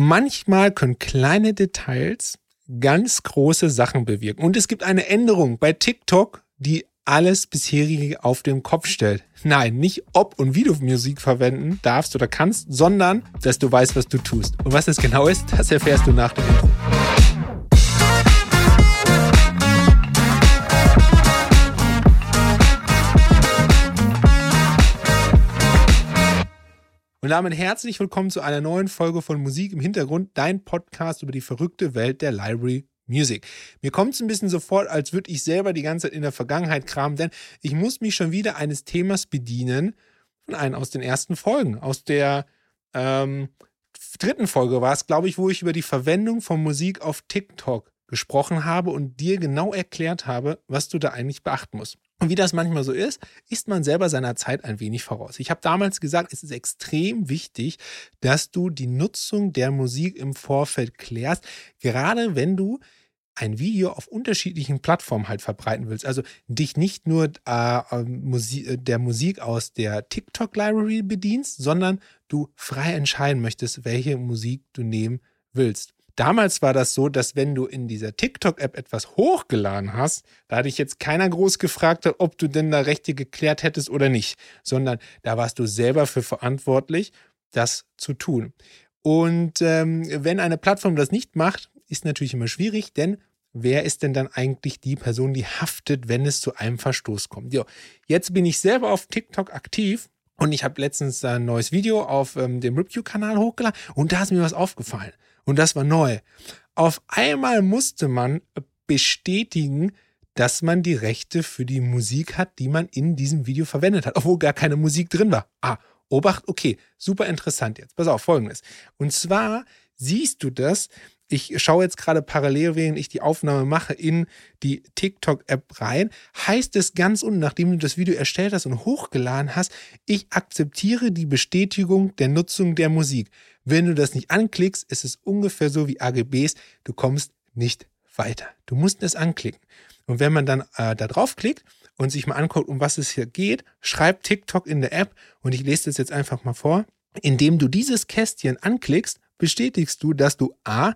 manchmal können kleine Details ganz große Sachen bewirken. Und es gibt eine Änderung bei TikTok, die alles bisherige auf den Kopf stellt. Nein, nicht ob und wie du Musik verwenden darfst oder kannst, sondern dass du weißt, was du tust. Und was das genau ist, das erfährst du nach dem Intro. Und damit herzlich willkommen zu einer neuen Folge von Musik im Hintergrund, dein Podcast über die verrückte Welt der Library Music. Mir kommt es ein bisschen so vor, als würde ich selber die ganze Zeit in der Vergangenheit kramen, denn ich muss mich schon wieder eines Themas bedienen von einem aus den ersten Folgen. Aus der ähm, dritten Folge war es, glaube ich, wo ich über die Verwendung von Musik auf TikTok gesprochen habe und dir genau erklärt habe, was du da eigentlich beachten musst. Und wie das manchmal so ist, ist man selber seiner Zeit ein wenig voraus. Ich habe damals gesagt, es ist extrem wichtig, dass du die Nutzung der Musik im Vorfeld klärst, gerade wenn du ein Video auf unterschiedlichen Plattformen halt verbreiten willst. Also dich nicht nur äh, ähm, Musik, äh, der Musik aus der TikTok-Library bedienst, sondern du frei entscheiden möchtest, welche Musik du nehmen willst. Damals war das so, dass wenn du in dieser TikTok-App etwas hochgeladen hast, da hatte ich jetzt keiner groß gefragt, ob du denn da Rechte geklärt hättest oder nicht, sondern da warst du selber für verantwortlich, das zu tun. Und ähm, wenn eine Plattform das nicht macht, ist natürlich immer schwierig, denn wer ist denn dann eigentlich die Person, die haftet, wenn es zu einem Verstoß kommt? Jo, jetzt bin ich selber auf TikTok aktiv und ich habe letztens ein neues Video auf ähm, dem Review-Kanal hochgeladen und da ist mir was aufgefallen. Und das war neu. Auf einmal musste man bestätigen, dass man die Rechte für die Musik hat, die man in diesem Video verwendet hat, obwohl gar keine Musik drin war. Ah, Obacht, okay, super interessant jetzt. Pass auf, folgendes. Und zwar siehst du das, ich schaue jetzt gerade parallel, während ich die Aufnahme mache, in die TikTok-App rein, heißt es ganz unten, nachdem du das Video erstellt hast und hochgeladen hast, ich akzeptiere die Bestätigung der Nutzung der Musik. Wenn du das nicht anklickst, ist es ungefähr so wie AGBs, du kommst nicht weiter. Du musst es anklicken. Und wenn man dann äh, da draufklickt und sich mal anguckt, um was es hier geht, schreibt TikTok in der App und ich lese das jetzt einfach mal vor. Indem du dieses Kästchen anklickst, bestätigst du, dass du A,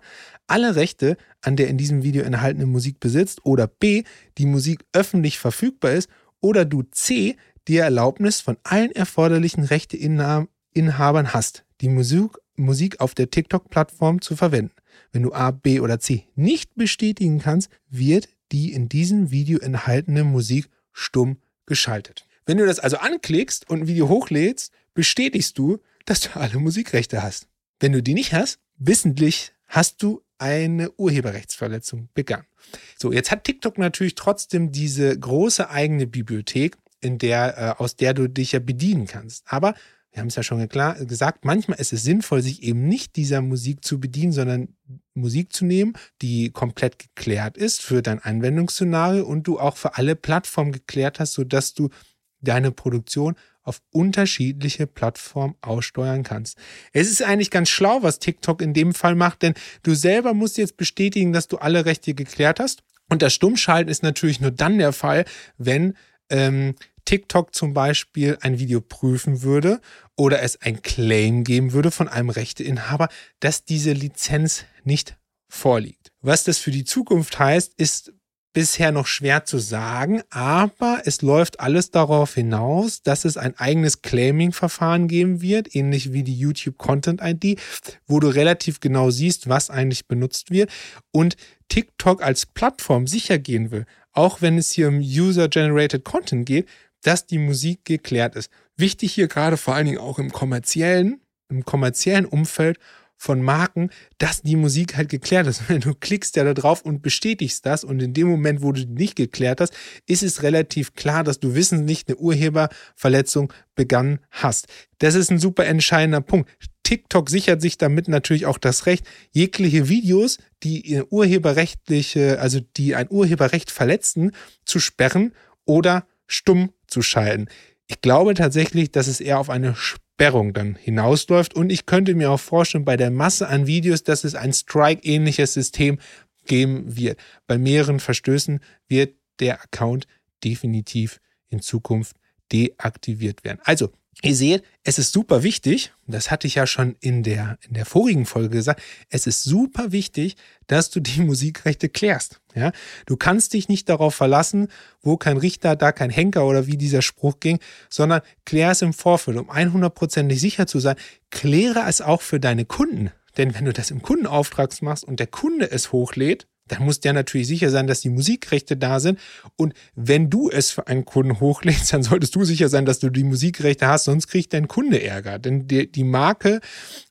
alle Rechte an der in diesem Video enthaltenen Musik besitzt oder B, die Musik öffentlich verfügbar ist oder du C, die Erlaubnis von allen erforderlichen Rechteinhabern hast, die Musik, Musik auf der TikTok-Plattform zu verwenden. Wenn du A, B oder C nicht bestätigen kannst, wird die in diesem Video enthaltene Musik stumm geschaltet. Wenn du das also anklickst und ein Video hochlädst, bestätigst du, dass du alle Musikrechte hast. Wenn du die nicht hast, wissentlich hast du eine Urheberrechtsverletzung begangen. So, jetzt hat TikTok natürlich trotzdem diese große eigene Bibliothek, in der, äh, aus der du dich ja bedienen kannst. Aber wir haben es ja schon gesagt, manchmal ist es sinnvoll, sich eben nicht dieser Musik zu bedienen, sondern Musik zu nehmen, die komplett geklärt ist für dein Anwendungsszenario und du auch für alle Plattformen geklärt hast, sodass du deine Produktion auf unterschiedliche Plattformen aussteuern kannst. Es ist eigentlich ganz schlau, was TikTok in dem Fall macht, denn du selber musst jetzt bestätigen, dass du alle Rechte geklärt hast. Und das Stummschalten ist natürlich nur dann der Fall, wenn ähm, TikTok zum Beispiel ein Video prüfen würde oder es ein Claim geben würde von einem Rechteinhaber, dass diese Lizenz nicht vorliegt. Was das für die Zukunft heißt, ist bisher noch schwer zu sagen, aber es läuft alles darauf hinaus, dass es ein eigenes Claiming-Verfahren geben wird, ähnlich wie die YouTube Content ID, wo du relativ genau siehst, was eigentlich benutzt wird und TikTok als Plattform sicher gehen will, auch wenn es hier um User-Generated Content geht, dass die Musik geklärt ist. Wichtig hier gerade vor allen Dingen auch im kommerziellen, im kommerziellen Umfeld von Marken, dass die Musik halt geklärt ist. Wenn du klickst ja da drauf und bestätigst das und in dem Moment, wo du die nicht geklärt hast, ist es relativ klar, dass du wissentlich eine Urheberverletzung begangen hast. Das ist ein super entscheidender Punkt. TikTok sichert sich damit natürlich auch das Recht, jegliche Videos, die urheberrechtliche, also die ein Urheberrecht verletzen, zu sperren oder stumm zu schalten. Ich glaube tatsächlich, dass es eher auf eine Sperrung dann hinausläuft. Und ich könnte mir auch vorstellen, bei der Masse an Videos, dass es ein Strike-ähnliches System geben wird. Bei mehreren Verstößen wird der Account definitiv in Zukunft deaktiviert werden. Also, Ihr seht, es ist super wichtig, das hatte ich ja schon in der, in der vorigen Folge gesagt, es ist super wichtig, dass du die Musikrechte klärst. Ja? Du kannst dich nicht darauf verlassen, wo kein Richter, da kein Henker oder wie dieser Spruch ging, sondern klär es im Vorfeld, um 100%ig sicher zu sein. Kläre es auch für deine Kunden. Denn wenn du das im Kundenauftrag machst und der Kunde es hochlädt, dann muss der natürlich sicher sein, dass die Musikrechte da sind. Und wenn du es für einen Kunden hochlädst, dann solltest du sicher sein, dass du die Musikrechte hast, sonst kriegt dein Kunde Ärger. Denn die, die Marke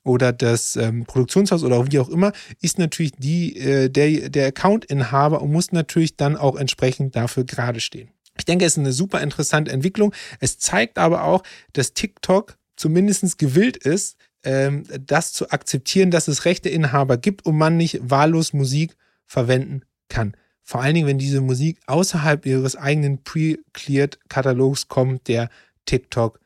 oder das ähm, Produktionshaus oder wie auch immer ist natürlich die, äh, der, der Accountinhaber und muss natürlich dann auch entsprechend dafür gerade stehen. Ich denke, es ist eine super interessante Entwicklung. Es zeigt aber auch, dass TikTok zumindest gewillt ist, ähm, das zu akzeptieren, dass es Rechteinhaber gibt und man nicht wahllos Musik verwenden kann. Vor allen Dingen, wenn diese Musik außerhalb ihres eigenen pre-cleared Katalogs kommt, der TikTok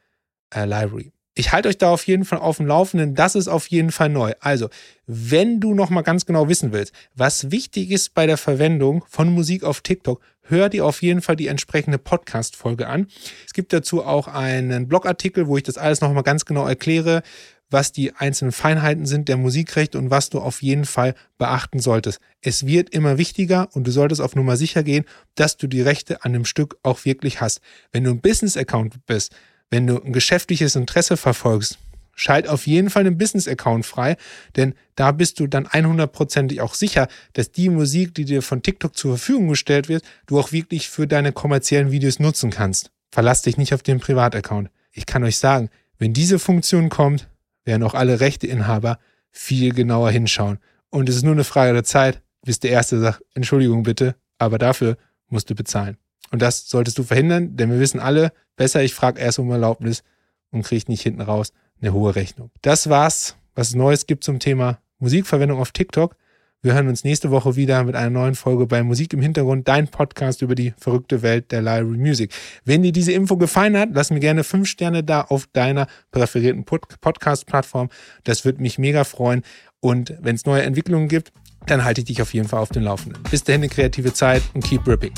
äh, Library. Ich halte euch da auf jeden Fall auf dem Laufenden. Das ist auf jeden Fall neu. Also, wenn du noch mal ganz genau wissen willst, was wichtig ist bei der Verwendung von Musik auf TikTok, hör dir auf jeden Fall die entsprechende Podcast-Folge an. Es gibt dazu auch einen Blogartikel, wo ich das alles noch mal ganz genau erkläre, was die einzelnen Feinheiten sind der Musikrechte und was du auf jeden Fall beachten solltest. Es wird immer wichtiger und du solltest auf Nummer sicher gehen, dass du die Rechte an dem Stück auch wirklich hast. Wenn du ein Business-Account bist, wenn du ein geschäftliches Interesse verfolgst, schalt auf jeden Fall einen Business-Account frei, denn da bist du dann 100%ig auch sicher, dass die Musik, die dir von TikTok zur Verfügung gestellt wird, du auch wirklich für deine kommerziellen Videos nutzen kannst. Verlass dich nicht auf den Privataccount. Ich kann euch sagen, wenn diese Funktion kommt, werden auch alle Rechteinhaber viel genauer hinschauen. Und es ist nur eine Frage der Zeit, bis der Erste sagt, Entschuldigung bitte, aber dafür musst du bezahlen. Und das solltest du verhindern, denn wir wissen alle, besser ich frage erst um Erlaubnis und kriege nicht hinten raus eine hohe Rechnung. Das war's, was es Neues gibt zum Thema Musikverwendung auf TikTok. Wir hören uns nächste Woche wieder mit einer neuen Folge bei Musik im Hintergrund, dein Podcast über die verrückte Welt der Library Music. Wenn dir diese Info gefallen hat, lass mir gerne fünf Sterne da auf deiner präferierten Podcast-Plattform. Das würde mich mega freuen. Und wenn es neue Entwicklungen gibt, dann halte ich dich auf jeden Fall auf den Laufenden. Bis dahin eine kreative Zeit und keep ripping.